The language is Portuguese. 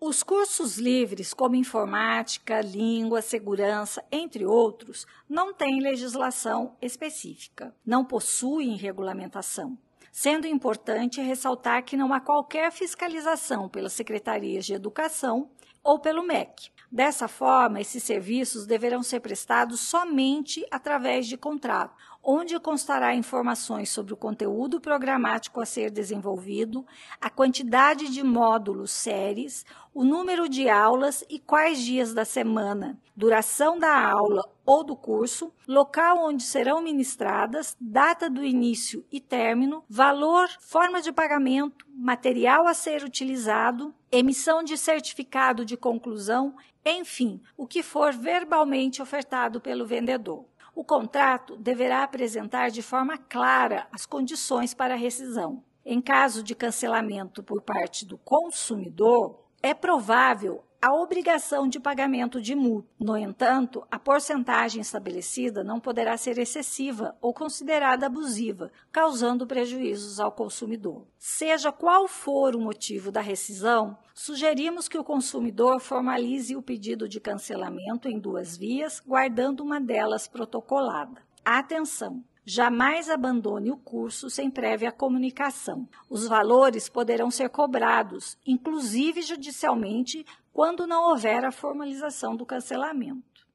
Os cursos livres, como informática, língua, segurança, entre outros, não têm legislação específica, não possuem regulamentação. Sendo importante ressaltar que não há qualquer fiscalização pelas secretarias de educação ou pelo MEC. Dessa forma, esses serviços deverão ser prestados somente através de contrato, onde constará informações sobre o conteúdo programático a ser desenvolvido, a quantidade de módulos, séries, o número de aulas e quais dias da semana, duração da aula ou do curso, local onde serão ministradas, data do início e término, valor, forma de pagamento, material a ser utilizado, emissão de certificado de conclusão, enfim, o que for verbalmente ofertado pelo vendedor. O contrato deverá apresentar de forma clara as condições para rescisão. Em caso de cancelamento por parte do consumidor, é provável a obrigação de pagamento de multa. No entanto, a porcentagem estabelecida não poderá ser excessiva ou considerada abusiva, causando prejuízos ao consumidor. Seja qual for o motivo da rescisão, sugerimos que o consumidor formalize o pedido de cancelamento em duas vias, guardando uma delas protocolada. Atenção! Jamais abandone o curso sem prévia comunicação. Os valores poderão ser cobrados, inclusive judicialmente, quando não houver a formalização do cancelamento.